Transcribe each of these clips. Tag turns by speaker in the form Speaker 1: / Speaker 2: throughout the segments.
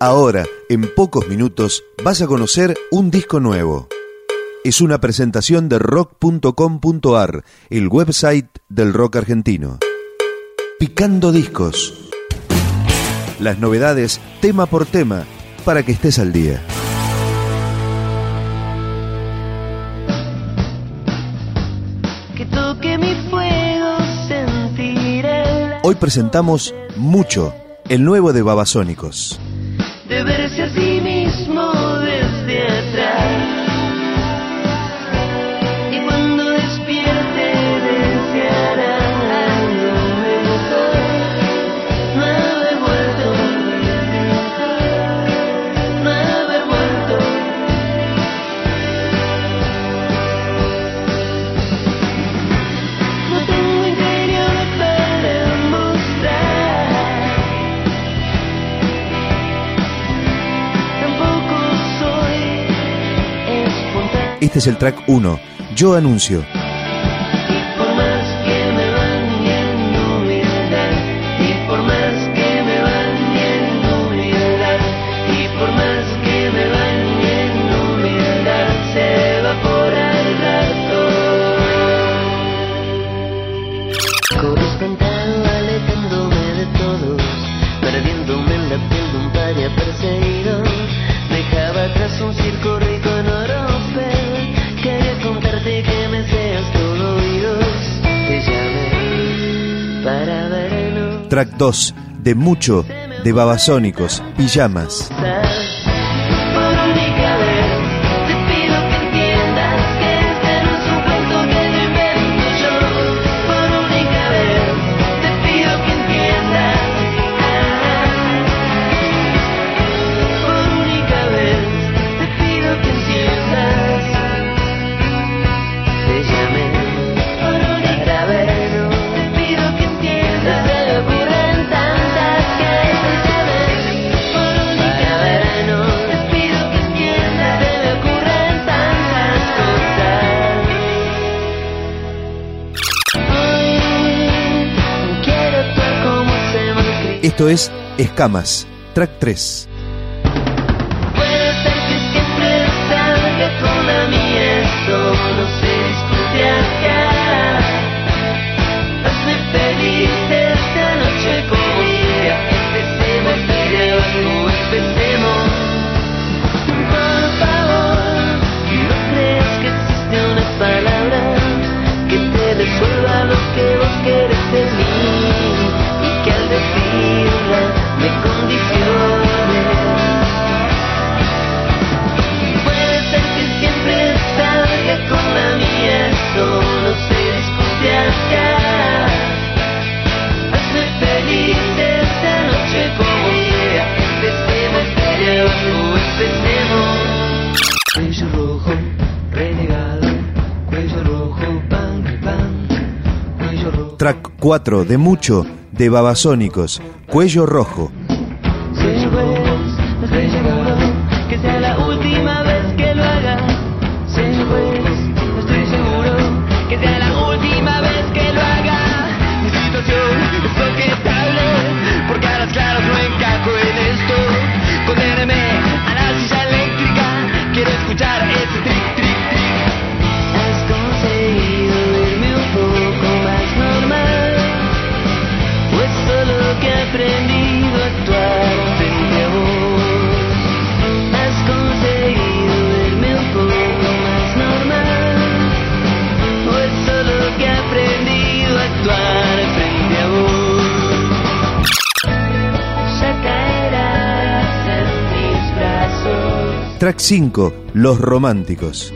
Speaker 1: Ahora, en pocos minutos, vas a conocer un disco nuevo. Es una presentación de rock.com.ar, el website del rock argentino. Picando discos. Las novedades tema por tema para que estés al día.
Speaker 2: Que toque mi fuego.
Speaker 1: Hoy presentamos Mucho, el nuevo de Babasónicos.
Speaker 2: Debe ser así.
Speaker 1: Este es el track 1, Yo Anuncio. Track 2 de Mucho de Babasónicos, Pijamas. Esto es Escamas, track 3. Track 4 de Mucho de Babasónicos, Cuello Rojo, Track 5, Los Románticos.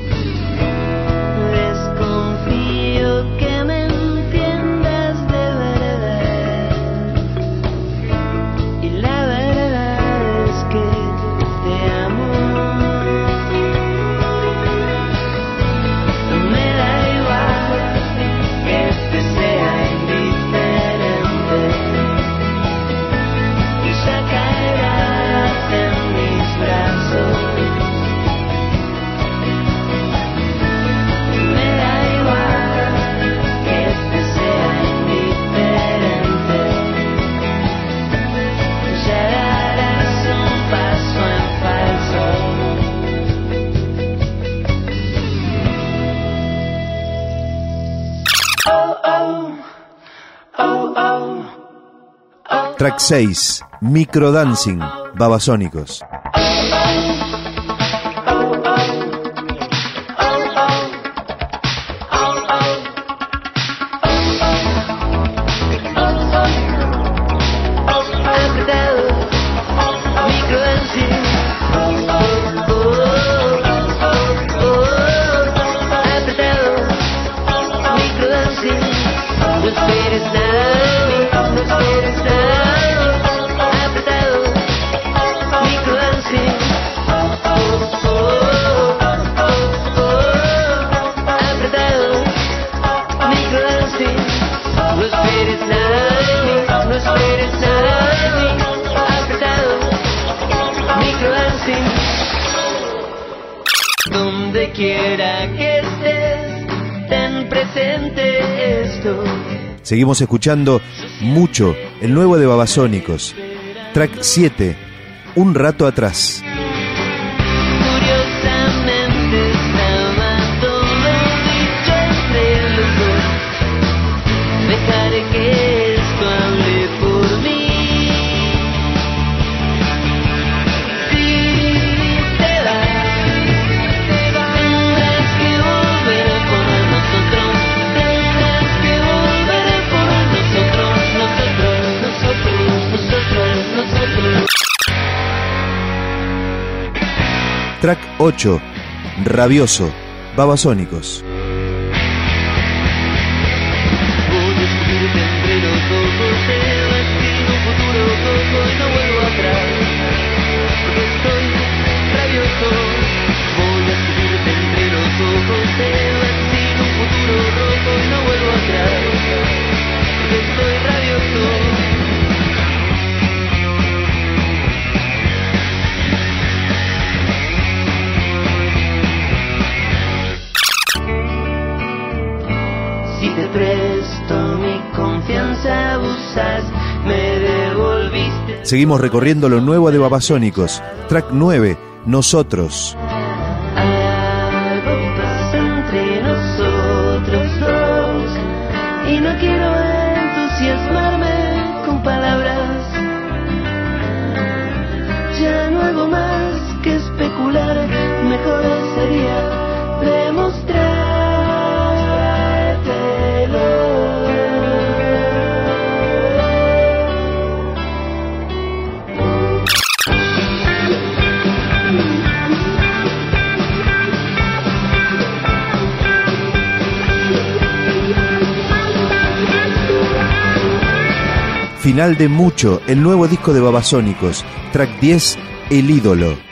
Speaker 1: Track 6. Microdancing. Babasónicos.
Speaker 2: quiera que estés, tan presente estoy.
Speaker 1: Seguimos escuchando mucho el nuevo de Babasónicos. Track 7, Un rato atrás. Track 8. Rabioso. Babasónicos. Seguimos recorriendo lo nuevo de Babasónicos. Track 9, Nosotros. Final de Mucho, el nuevo disco de Babasónicos, track 10, El ídolo.